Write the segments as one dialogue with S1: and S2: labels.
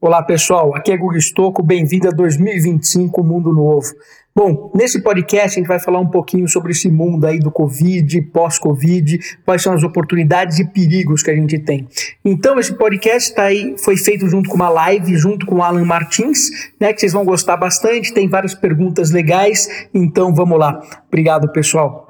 S1: Olá pessoal, aqui é Guga Stocco, bem-vindo a 2025, Mundo Novo. Bom, nesse podcast a gente vai falar um pouquinho sobre esse mundo aí do Covid, pós-Covid, quais são as oportunidades e perigos que a gente tem. Então esse podcast tá aí, foi feito junto com uma live, junto com o Alan Martins, né, que vocês vão gostar bastante, tem várias perguntas legais, então vamos lá. Obrigado pessoal.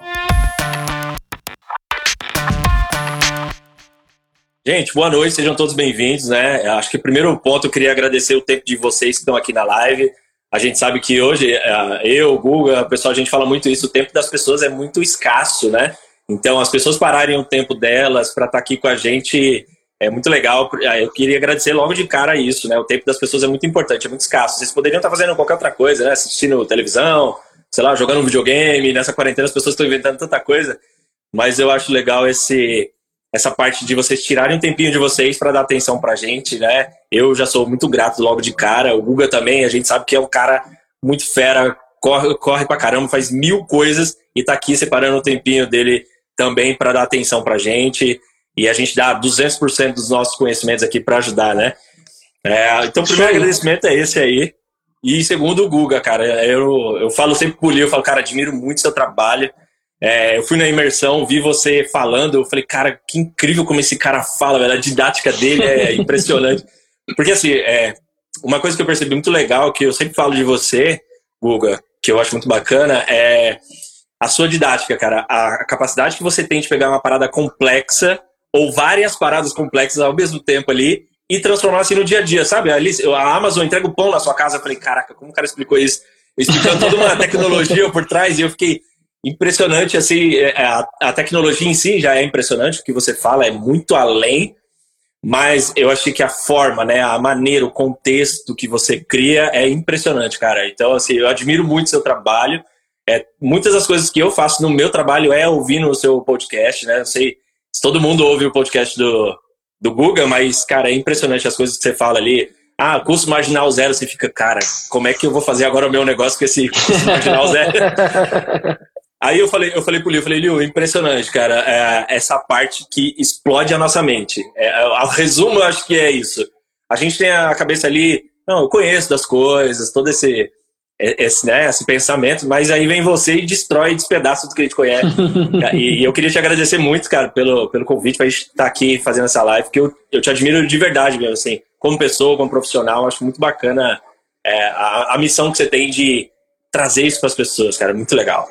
S2: Gente, boa noite, sejam todos bem-vindos, né? Acho que o primeiro ponto eu queria agradecer o tempo de vocês que estão aqui na live. A gente sabe que hoje, é, eu, Guga, o pessoal, a gente fala muito isso, o tempo das pessoas é muito escasso, né? Então, as pessoas pararem o tempo delas para estar tá aqui com a gente é muito legal. Eu queria agradecer logo de cara isso, né? O tempo das pessoas é muito importante, é muito escasso. Vocês poderiam estar tá fazendo qualquer outra coisa, né? Assistindo televisão, sei lá, jogando um videogame. Nessa quarentena as pessoas estão inventando tanta coisa. Mas eu acho legal esse essa parte de vocês tirarem um tempinho de vocês para dar atenção pra gente, né? Eu já sou muito grato logo de cara, o Guga também, a gente sabe que é um cara muito fera, corre, corre pra caramba, faz mil coisas e tá aqui separando um tempinho dele também para dar atenção pra gente e a gente dá 200% dos nossos conhecimentos aqui para ajudar, né? É, então, o primeiro agradecimento é esse aí. E segundo, o Guga, cara. Eu, eu falo sempre pro Lio, eu falo, cara, admiro muito seu trabalho. É, eu fui na imersão, vi você falando, eu falei, cara, que incrível como esse cara fala, velho. A didática dele é impressionante. Porque, assim, é, uma coisa que eu percebi muito legal, que eu sempre falo de você, Guga, que eu acho muito bacana, é a sua didática, cara. A capacidade que você tem de pegar uma parada complexa, ou várias paradas complexas ao mesmo tempo ali, e transformar assim no dia a dia, sabe? Ali, a Amazon entrega o pão na sua casa, eu falei, caraca, como o cara explicou isso? Explicando toda uma tecnologia por trás, e eu fiquei impressionante, assim, é, é, a, a, tecnologia em si já é impressionante, o que você fala é muito além, mas eu achei que a forma, né, a maneira, o contexto que você cria é impressionante, cara. Então, assim, eu admiro muito seu trabalho. É, muitas das coisas que eu faço no meu trabalho é ouvir no seu podcast, né? Não sei se todo mundo ouve o podcast do, do Google, mas, cara, é impressionante as coisas que você fala ali. Ah, custo marginal zero, você fica, cara, como é que eu vou fazer agora o meu negócio com esse custo marginal zero? Aí eu falei, eu falei pro Liu, eu falei, Liu, impressionante, cara, é, essa parte que explode a nossa mente. É, o resumo, eu acho que é isso. A gente tem a cabeça ali, não, eu conheço das coisas, todo esse, esse, né, esse pensamento, mas aí vem você e destrói, despedaça tudo que a gente conhece. e, e, eu queria te agradecer muito, cara, pelo, pelo convite pra gente estar tá aqui fazendo essa live, que eu, eu te admiro de verdade mesmo, assim, como pessoa, como profissional, acho muito bacana é, a, a missão que você tem de trazer isso para as pessoas, cara, muito legal.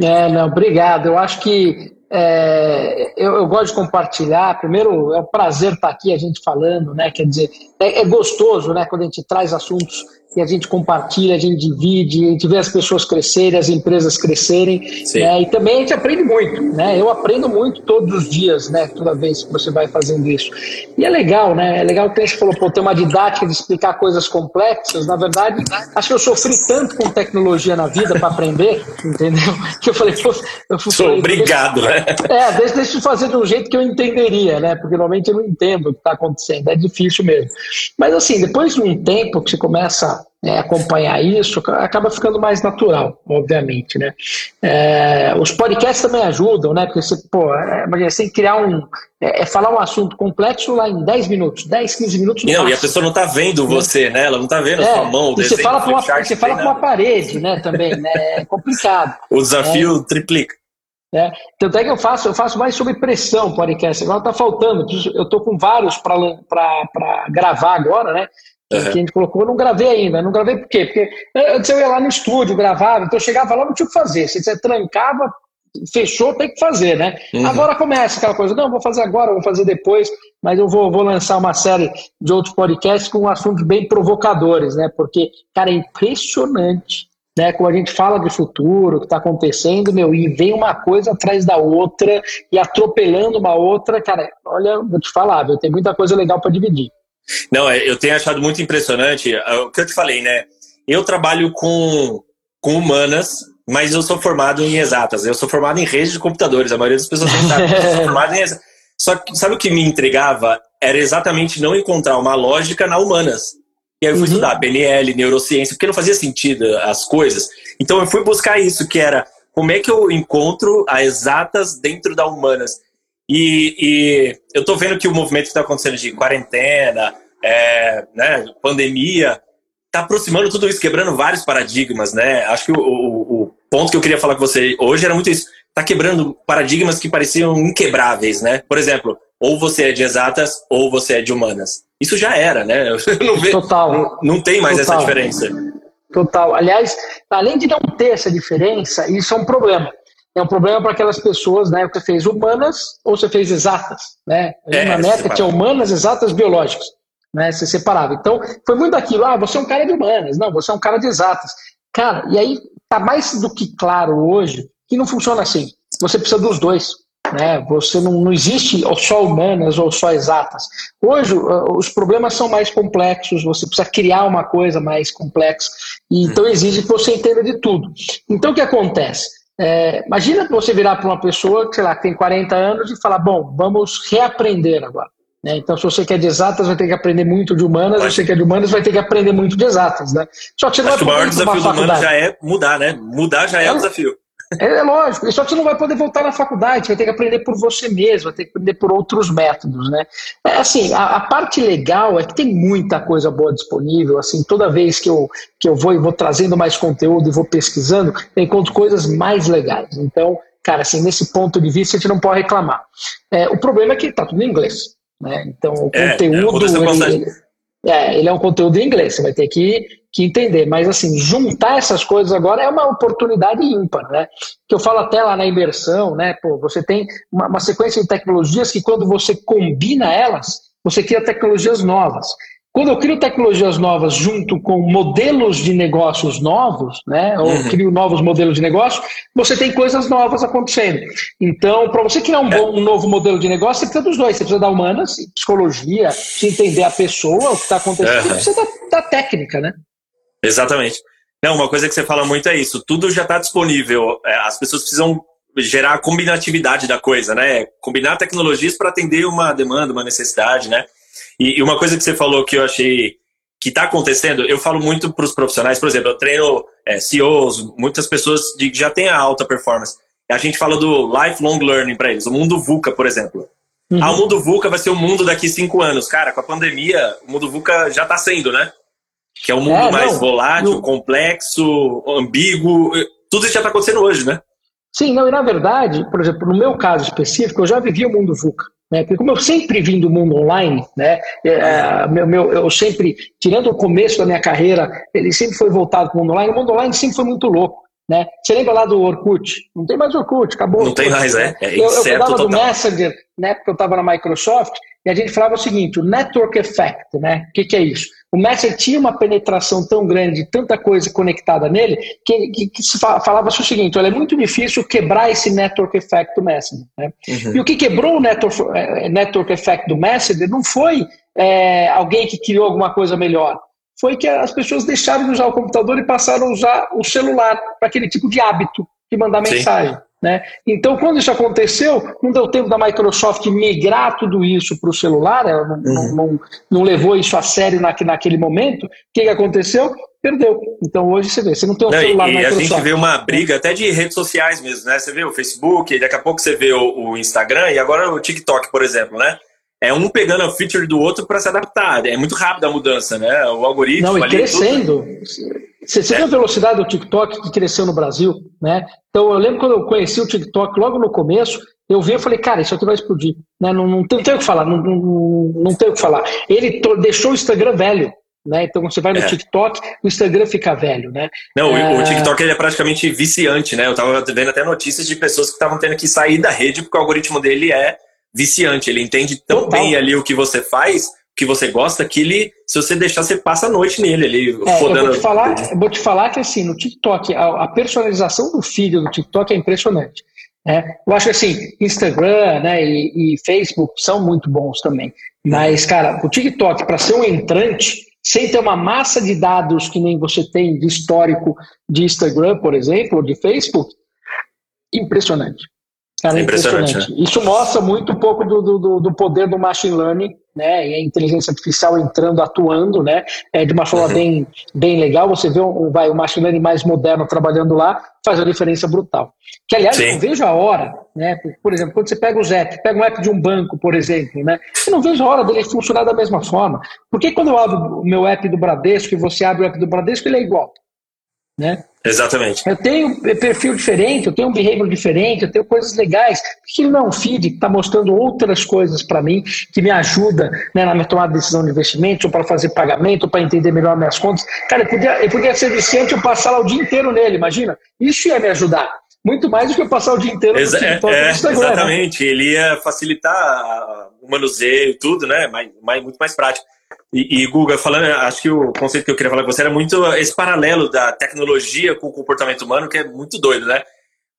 S1: É, não, obrigado. Eu acho que é, eu, eu, gosto de compartilhar. Primeiro, é um prazer estar aqui a gente falando, né? Quer dizer, é, é gostoso, né? Quando a gente traz assuntos e a gente compartilha, a gente divide, a gente vê as pessoas crescerem, as empresas crescerem, né? e também a gente aprende muito, né? Eu aprendo muito todos os dias, né? Toda vez que você vai fazendo isso. E é legal, né? É legal que você falou, pô, tem uma didática de explicar coisas complexas. Na verdade, acho que eu sofri tanto com tecnologia na vida para aprender, entendeu? Que eu falei, pô, eu
S2: fui, Sou obrigado, né?
S1: É, deixa, deixa eu fazer de um jeito que eu entenderia, né? Porque normalmente eu não entendo o que está acontecendo, é difícil mesmo. Mas assim, depois de um tempo que você começa né, acompanhar isso, acaba ficando mais natural, obviamente, né? É, os podcasts também ajudam, né? Porque você, pô, é, você tem que criar um... É, é, falar um assunto complexo lá em 10 minutos, 10, 15 minutos.
S2: Não, e a pessoa não está vendo você, né? Ela não está vendo a sua é, mão.
S1: você fala com uma, você fala com uma parede, né? Também, né? É complicado.
S2: o desafio é. triplica.
S1: É, tanto é que eu faço, eu faço mais sobre pressão podcast. Agora está faltando. Eu estou com vários para gravar agora, né? Uhum. Que a gente colocou, eu não gravei ainda. Não gravei por quê? Porque antes eu ia lá no estúdio, gravava, então eu chegava lá, não tinha o que fazer. Se você trancava, fechou, tem que fazer, né? Uhum. Agora começa aquela coisa, não, vou fazer agora, vou fazer depois, mas eu vou, vou lançar uma série de outros podcasts com assuntos bem provocadores, né? Porque, cara, é impressionante, né? Como a gente fala de futuro, o que está acontecendo, meu, e vem uma coisa atrás da outra e atropelando uma outra, cara, olha, vou te falar, viu? Tem muita coisa legal para dividir.
S2: Não, é, eu tenho achado muito impressionante é, o que eu te falei, né? Eu trabalho com, com humanas, mas eu sou formado em exatas. Eu sou formado em redes de computadores. A maioria das pessoas não sabe. Eu sou formado em exatas. Só que sabe o que me intrigava? Era exatamente não encontrar uma lógica na humanas. E aí eu fui uhum. estudar PNL, neurociência, porque não fazia sentido as coisas. Então eu fui buscar isso, que era como é que eu encontro as exatas dentro da humanas. E, e eu estou vendo que o movimento que está acontecendo de quarentena, é, né, pandemia, está aproximando tudo isso, quebrando vários paradigmas, né? Acho que o, o, o, ponto que eu queria falar com você hoje era muito isso. Está quebrando paradigmas que pareciam inquebráveis, né? Por exemplo, ou você é de exatas ou você é de humanas. Isso já era, né?
S1: Não vê, Total.
S2: Não, não tem mais Total. essa diferença.
S1: Total. Aliás, além de não ter essa diferença, isso é um problema. É um problema para aquelas pessoas, né? Que fez humanas ou você fez exatas, né? É, na meta tinha humanas, exatas, biológicas né? Você separava. Então, foi muito aquilo, ah, você é um cara de humanas, não, você é um cara de exatas. Cara, e aí tá mais do que claro hoje que não funciona assim. Você precisa dos dois. Né? Você não, não existe só humanas ou só exatas. Hoje os problemas são mais complexos, você precisa criar uma coisa mais complexa, e então exige que você entenda de tudo. Então o que acontece? É, imagina você virar para uma pessoa, sei lá, que tem 40 anos e falar, bom, vamos reaprender agora. Né? Então, se você quer de exatas, vai ter que aprender muito de humanas, se você quer de humanas, vai ter que aprender muito de exatas. Né?
S2: Só que você Acho que o maior desafio do humano já é mudar, né? Mudar já é, é o desafio.
S1: É, é, lógico, só que você não vai poder voltar na faculdade, vai ter que aprender por você mesmo, vai ter que aprender por outros métodos, né? É, assim, a, a, parte legal é que tem muita coisa boa disponível, assim, toda vez que eu, que eu vou e vou trazendo mais conteúdo e vou pesquisando, eu encontro coisas mais legais. Então, cara, assim, nesse ponto de vista a gente não pode reclamar. É, o problema é que tá tudo em inglês. Né? Então, o é, conteúdo. É, é, ele é um conteúdo em inglês, você vai ter que, que entender. Mas, assim, juntar essas coisas agora é uma oportunidade ímpar, né? Que eu falo até lá na imersão, né? Pô, você tem uma, uma sequência de tecnologias que, quando você combina elas, você cria tecnologias novas. Quando eu crio tecnologias novas junto com modelos de negócios novos, né, ou uhum. crio novos modelos de negócio, você tem coisas novas acontecendo. Então, para você criar um, é. bom, um novo modelo de negócio, você precisa dos dois. Você precisa da humanas, psicologia, se entender a pessoa, o que está acontecendo, uhum. e precisa da, da técnica, né?
S2: Exatamente. Não, uma coisa que você fala muito é isso. Tudo já está disponível. É, as pessoas precisam gerar a combinatividade da coisa, né? Combinar tecnologias para atender uma demanda, uma necessidade, né? E, e uma coisa que você falou que eu achei que está acontecendo, eu falo muito para os profissionais, por exemplo, eu treino é, CEOs, muitas pessoas de, que já têm a alta performance. A gente fala do lifelong learning para eles, o mundo VUCA, por exemplo. Uhum. Ah, o mundo VUCA vai ser o mundo daqui cinco anos. Cara, com a pandemia, o mundo VUCA já está sendo, né? Que é um mundo é, mais não, volátil, não... complexo, ambíguo. Tudo isso já está acontecendo hoje, né?
S1: Sim, não, e na verdade, por exemplo, no meu caso específico, eu já vivi o mundo VUCA. Né? Porque como eu sempre vim do mundo online, né? É, é, meu, meu, eu sempre, tirando o começo da minha carreira, ele sempre foi voltado para o mundo online. O mundo online sempre foi muito louco. Né? Você lembra lá do Orkut? Não tem mais Orkut, acabou.
S2: Não tem mais, é. é
S1: eu, eu falava do Messenger, né? Porque eu estava na Microsoft, e a gente falava o seguinte: o network effect, né? O que, que é isso? O Messenger tinha uma penetração tão grande, tanta coisa conectada nele, que, que, que se falava o seguinte: olha, é muito difícil quebrar esse network effect do Messenger. Né? Uhum. E o que quebrou o network, eh, network effect do Messenger não foi é, alguém que criou alguma coisa melhor. Foi que as pessoas deixaram de usar o computador e passaram a usar o celular para aquele tipo de hábito de mandar Sim. mensagem. Né? Então, quando isso aconteceu, não deu tempo da Microsoft migrar tudo isso para o celular, ela não, uhum. não, não, não, levou isso a sério na, naquele momento. O que, que aconteceu? Perdeu. Então, hoje você vê, você não tem um não, celular
S2: e, Microsoft. a gente vê uma briga até de redes sociais mesmo, né? Você vê o Facebook, daqui a pouco você vê o, o Instagram e agora o TikTok, por exemplo, né? É um pegando a feature do outro para se adaptar. É muito rápida a mudança, né? O algoritmo.
S1: Não, e crescendo. Você, você é. viu a velocidade do TikTok que cresceu no Brasil, né? Então eu lembro quando eu conheci o TikTok logo no começo, eu vi e falei, cara, isso aqui vai explodir. Né? Não, não, tem, não tem o que falar, não, não, não tem o que falar. Ele deixou o Instagram velho. Né? Então você vai no é. TikTok, o Instagram fica velho, né?
S2: Não, é... o TikTok ele é praticamente viciante, né? Eu tava vendo até notícias de pessoas que estavam tendo que sair da rede porque o algoritmo dele é viciante. Ele entende tão Total. bem ali o que você faz que você gosta, que ele, se você deixar, você passa a noite nele. Ele
S1: é, eu, vou te falar, eu vou te falar que assim, no TikTok, a, a personalização do feed do TikTok é impressionante. Né? Eu acho que assim, Instagram né, e, e Facebook são muito bons também. Mas, cara, o TikTok, para ser um entrante, sem ter uma massa de dados que nem você tem de histórico de Instagram, por exemplo, ou de Facebook, impressionante. Cara, é impressionante. impressionante. Né? Isso mostra muito um pouco do, do, do poder do machine learning né, e a inteligência artificial entrando, atuando, né, é, de uma forma uhum. bem, bem legal. Você vê um, vai, o machine learning mais moderno trabalhando lá, faz uma diferença brutal. Que, aliás, Sim. eu vejo a hora, né, por exemplo, quando você pega os apps, pega um app de um banco, por exemplo, né, eu não vejo a hora dele funcionar da mesma forma. Porque quando eu abro o meu app do Bradesco e você abre o app do Bradesco, ele é igual. Né?
S2: Exatamente.
S1: Eu tenho perfil diferente, eu tenho um behavior diferente, eu tenho coisas legais. Porque ele não é um feed que está mostrando outras coisas para mim, que me ajuda né, na minha tomada de decisão de investimento, ou para fazer pagamento, ou para entender melhor minhas contas. Cara, eu podia, eu podia ser viciante eu passar lá o dia inteiro nele, imagina. Isso ia me ajudar. Muito mais do que eu passar o dia inteiro
S2: Exa no TikTok é, Instagram. Né? Exatamente, né? ele ia facilitar o manuseio e tudo, né? Mais, mais, muito mais prático. E, e, Guga, falando, acho que o conceito que eu queria falar com você era muito esse paralelo da tecnologia com o comportamento humano, que é muito doido, né?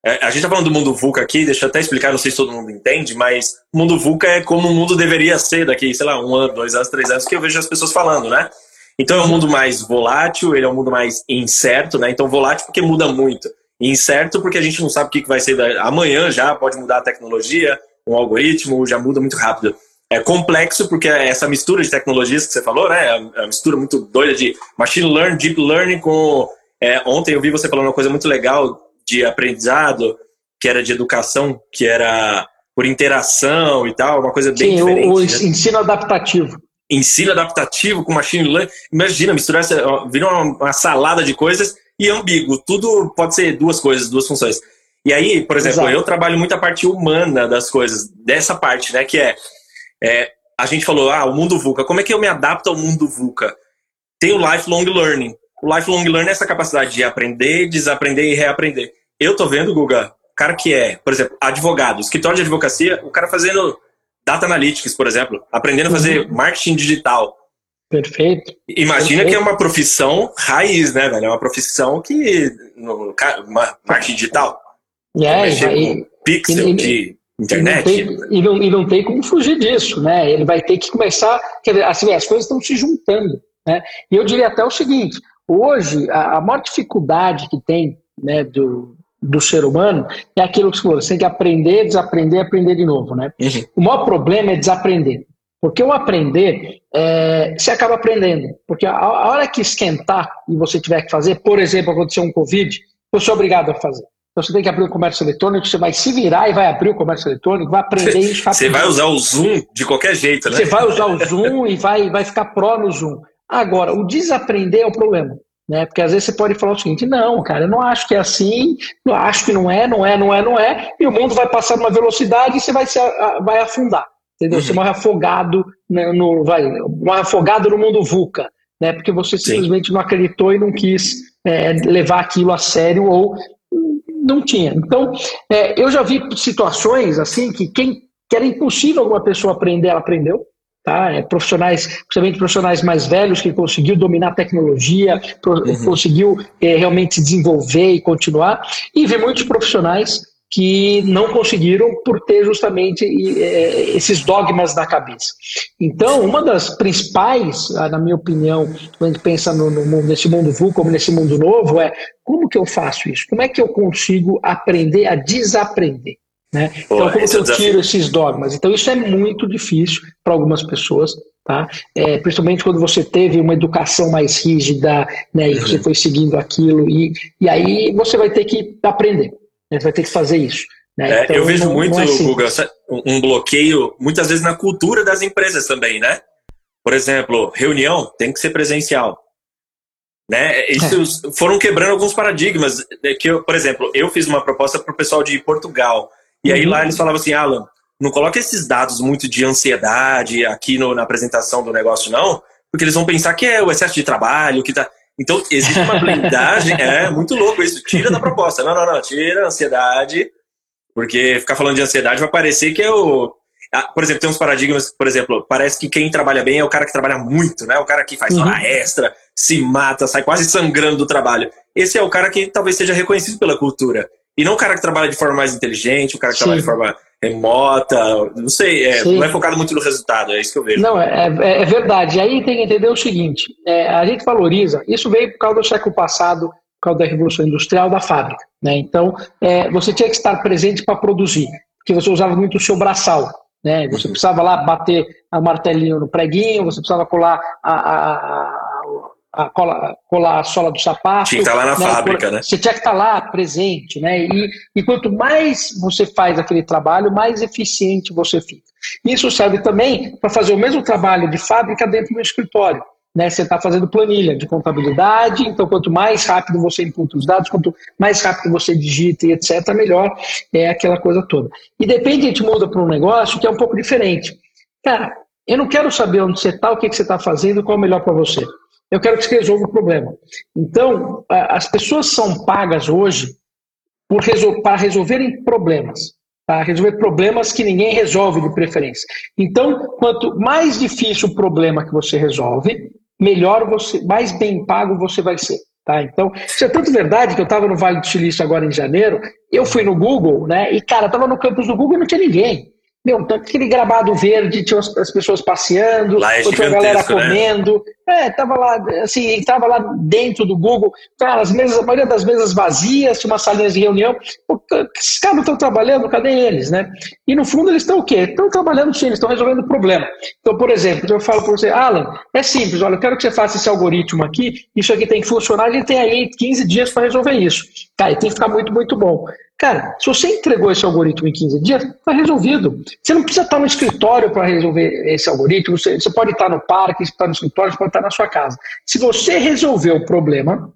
S2: É, a gente tá falando do mundo VUCA aqui, deixa eu até explicar, não sei se todo mundo entende, mas o mundo VUCA é como o mundo deveria ser daqui, sei lá, um ano, dois anos, três anos, que eu vejo as pessoas falando, né? Então é um mundo mais volátil, ele é um mundo mais incerto, né? Então volátil porque muda muito. E incerto porque a gente não sabe o que vai ser amanhã já, pode mudar a tecnologia, um algoritmo, já muda muito rápido é complexo porque é essa mistura de tecnologias que você falou, né? É uma mistura muito doida de machine learning, deep learning com. É, ontem eu vi você falando uma coisa muito legal de aprendizado, que era de educação, que era por interação e tal, uma coisa bem Sim, diferente. O,
S1: o né? ensino adaptativo.
S2: Ensino adaptativo com machine learning. Imagina, misturar essa. Vira uma, uma salada de coisas e ambíguo. Tudo pode ser duas coisas, duas funções. E aí, por exemplo, Exato. eu trabalho muito a parte humana das coisas, dessa parte, né? Que é é, a gente falou, ah, o mundo VUCA. Como é que eu me adapto ao mundo VUCA? Tem o lifelong learning. O lifelong learning é essa capacidade de aprender, desaprender e reaprender. Eu tô vendo, Guga, cara que é, por exemplo, advogado, escritório de advocacia, o cara fazendo data analytics, por exemplo, aprendendo a fazer uhum. marketing digital.
S1: Perfeito.
S2: Imagina
S1: Perfeito.
S2: que é uma profissão raiz, né, velho? É uma profissão que. No, marketing digital.
S1: É, e,
S2: pixel e, de internet.
S1: E não, tem, e, não, e não tem como fugir disso, né? Ele vai ter que começar. Quer dizer, assim, as coisas estão se juntando. Né? E eu diria até o seguinte: hoje, a, a maior dificuldade que tem né, do, do ser humano é aquilo que você falou: você tem que aprender, desaprender aprender de novo. Né? Uhum. O maior problema é desaprender. Porque o aprender, é, você acaba aprendendo. Porque a, a hora que esquentar e você tiver que fazer, por exemplo, acontecer um Covid, você é obrigado a fazer. Então você tem que abrir o comércio eletrônico, você vai se virar e vai abrir o comércio eletrônico, vai aprender isso
S2: Você vai usar o Zoom de qualquer jeito, né?
S1: Você vai usar o Zoom e vai, vai ficar pró no Zoom. Agora, o desaprender é o problema. Né? Porque às vezes você pode falar o seguinte: não, cara, eu não acho que é assim, não acho que não é, não é, não é, não é, e o mundo vai passar numa velocidade e você vai, se, vai afundar. Entendeu? Uhum. Você morre afogado né, no, vai, morre afogado no mundo VUCA, né? Porque você simplesmente Sim. não acreditou e não quis é, levar aquilo a sério ou não tinha. Então, é, eu já vi situações assim que quem que era impossível alguma pessoa aprender, ela aprendeu. Tá? É, profissionais, principalmente profissionais mais velhos que conseguiu dominar a tecnologia, uhum. conseguiu é, realmente se desenvolver e continuar. E vi muitos profissionais que não conseguiram por ter justamente é, esses dogmas na cabeça. Então, uma das principais, ah, na minha opinião, quando a gente pensa no, no mundo, nesse mundo VU como nesse mundo novo, é como que eu faço isso? Como é que eu consigo aprender a desaprender? Né? Pô, então, como que eu tiro esses dogmas? Então, isso é muito difícil para algumas pessoas. Tá? É, principalmente quando você teve uma educação mais rígida né, e você uhum. foi seguindo aquilo, e, e aí você vai ter que aprender. A gente vai ter que fazer isso. Né?
S2: É, então, eu vejo não, muito, não é Guga, um bloqueio, muitas vezes na cultura das empresas também, né? Por exemplo, reunião tem que ser presencial. Né? Isso é. foram quebrando alguns paradigmas. É, que eu, por exemplo, eu fiz uma proposta para o pessoal de Portugal. E aí uhum. lá eles falavam assim, Alan, não coloque esses dados muito de ansiedade aqui no, na apresentação do negócio, não, porque eles vão pensar que é o excesso de trabalho, que tá. Então, existe uma blindagem, é muito louco isso. Tira da proposta. Não, não, não, tira a ansiedade, porque ficar falando de ansiedade vai parecer que é o. Por exemplo, tem uns paradigmas, por exemplo, parece que quem trabalha bem é o cara que trabalha muito, né? O cara que faz uhum. hora extra, se mata, sai quase sangrando do trabalho. Esse é o cara que talvez seja reconhecido pela cultura. E não o cara que trabalha de forma mais inteligente, o cara que Sim. trabalha de forma remota, não sei, é, não é focado muito no resultado, é isso que eu vejo.
S1: Não, é, é, é verdade. E aí tem que entender o seguinte: é, a gente valoriza, isso veio por causa do século passado, por causa da Revolução Industrial da fábrica. Né? Então, é, você tinha que estar presente para produzir, porque você usava muito o seu braçal. Né? Você uhum. precisava lá bater a martelinho no preguinho, você precisava colar a, a, a, a cola, colar a sola do sapato.
S2: Tinha que estar lá na né? fábrica, né?
S1: Você tinha que estar lá presente, né? E, e quanto mais você faz aquele trabalho, mais eficiente você fica. Isso serve também para fazer o mesmo trabalho de fábrica dentro do escritório. Né, você está fazendo planilha de contabilidade, então quanto mais rápido você imputa os dados, quanto mais rápido você digita e etc., melhor é aquela coisa toda. E depende, a gente muda para um negócio que é um pouco diferente. Cara, eu não quero saber onde você está, o que, que você está fazendo, qual é o melhor para você. Eu quero que você resolva o problema. Então, as pessoas são pagas hoje resol para resolverem problemas para tá? resolver problemas que ninguém resolve de preferência. Então, quanto mais difícil o problema que você resolve, melhor você, mais bem pago você vai ser. Tá? Então, isso é tanto verdade que eu estava no Vale do Silício agora em janeiro, eu fui no Google, né? E, cara, estava no campus do Google e não tinha ninguém. Meu, aquele gramado verde, tinha as pessoas passeando,
S2: lá é
S1: outra galera né? comendo. Né? É, tava lá, assim, entrava lá dentro do Google, cara, as mesas, a maioria das mesas vazias, tinha umas salinhas de reunião. Esses caras estão trabalhando, cadê eles, né? E no fundo eles estão o quê? Estão trabalhando sim, eles estão resolvendo o problema. Então, por exemplo, eu falo para você, Alan, é simples, olha, eu quero que você faça esse algoritmo aqui, isso aqui tem que funcionar, ele tem aí 15 dias para resolver isso. Cara, tem que ficar muito, muito bom. Cara, se você entregou esse algoritmo em 15 dias, está resolvido. Você não precisa estar no escritório para resolver esse algoritmo. Você, você, pode estar no parque, estar no escritório, você pode estar na sua casa. Se você resolver o problema,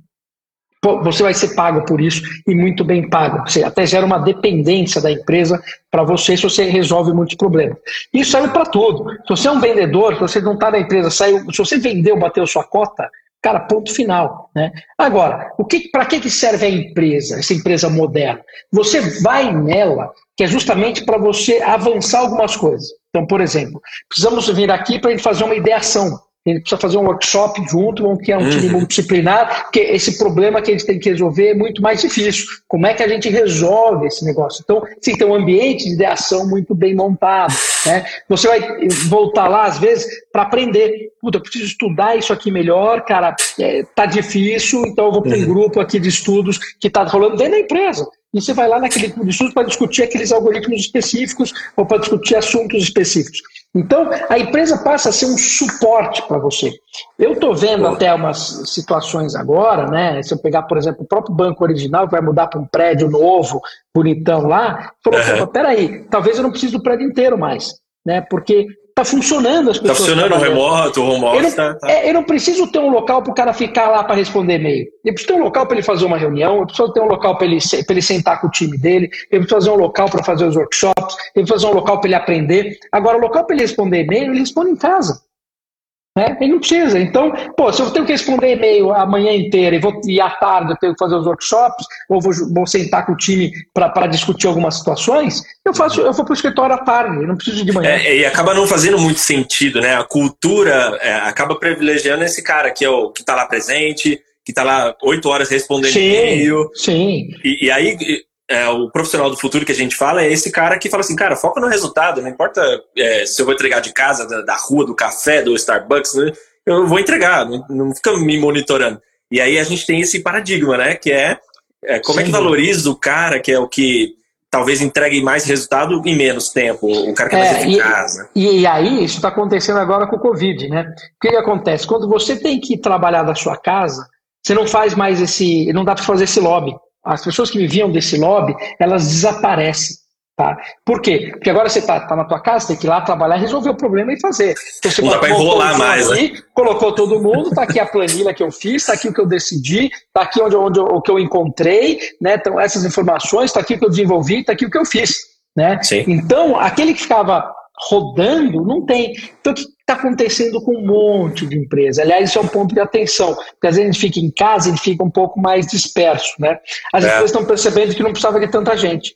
S1: você vai ser pago por isso e muito bem pago. Você até gera uma dependência da empresa para você se você resolve muitos problemas. Isso serve para tudo. Se você é um vendedor, se você não está na empresa, saiu, se você vendeu, bateu sua cota, Cara, ponto final. Né? Agora, o que, para que, que serve a empresa, essa empresa moderna? Você vai nela, que é justamente para você avançar algumas coisas. Então, por exemplo, precisamos vir aqui para fazer uma ideação a gente precisa fazer um workshop junto, vamos criar um uhum. time multidisciplinar, porque esse problema que a gente tem que resolver é muito mais difícil. Como é que a gente resolve esse negócio? Então, tem que ter um ambiente de ideação muito bem montado. Né? Você vai voltar lá, às vezes, para aprender. Puta, eu preciso estudar isso aqui melhor, cara, é, tá difícil, então eu vou para um uhum. grupo aqui de estudos que está rolando dentro da empresa. E você vai lá naquele grupo de estudos para discutir aqueles algoritmos específicos ou para discutir assuntos específicos. Então, a empresa passa a ser um suporte para você. Eu estou vendo até umas situações agora, né? Se eu pegar, por exemplo, o próprio banco original, que vai mudar para um prédio novo, bonitão lá, falou: uhum. peraí, talvez eu não precise do prédio inteiro mais. Né? Porque Tá funcionando as
S2: tá pessoas. Tá funcionando o remoto, o home office.
S1: Eu não, tá, tá. É, eu não preciso ter um local para o cara ficar lá para responder e-mail. Eu preciso ter um local para ele fazer uma reunião, eu preciso ter um local para ele, ele sentar com o time dele, eu preciso fazer um local para fazer os workshops, eu preciso fazer um local para ele aprender. Agora, o local para ele responder e-mail, ele responde em casa. Né? Ele não precisa. Então, pô, se eu tenho que responder e-mail a manhã inteira e, vou, e à tarde eu tenho que fazer os workshops, ou vou, vou sentar com o time para discutir algumas situações, eu faço, eu vou para o escritório à tarde, eu não preciso de manhã.
S2: É, e acaba não fazendo muito sentido, né? A cultura é, acaba privilegiando esse cara que é o que está lá presente, que está lá oito horas respondendo e-mail.
S1: Sim.
S2: E, e aí é, o profissional do futuro que a gente fala é esse cara que fala assim, cara, foca no resultado, não importa é, se eu vou entregar de casa, da, da rua, do café, do Starbucks, né? eu vou entregar, não, não, fica me monitorando. E aí a gente tem esse paradigma, né, que é, é como Sim. é que valoriza o cara que é o que talvez entregue mais resultado em menos tempo, o cara que é, mais eficaz.
S1: E, né? e, e aí isso está acontecendo agora com o Covid, né? O que, que acontece? Quando você tem que trabalhar da sua casa, você não faz mais esse, não dá para fazer esse lobby. As pessoas que viviam desse lobby, elas desaparecem. Tá? Por quê? Porque agora você está tá na tua casa, tem que ir lá trabalhar, resolver o problema e fazer.
S2: Então, você Não dá para enrolar mais.
S1: Né? Colocou todo mundo, está aqui a planilha que eu fiz, está aqui o que eu decidi, está aqui onde, onde, o que eu encontrei, né? então essas informações, está aqui o que eu desenvolvi, está aqui o que eu fiz. Né? Então, aquele que ficava rodando, não tem. Então, o que está acontecendo com um monte de empresa? Aliás, isso é um ponto de atenção, porque às vezes a gente fica em casa e fica um pouco mais disperso. Né? As é. empresas estão percebendo que não precisava de tanta gente.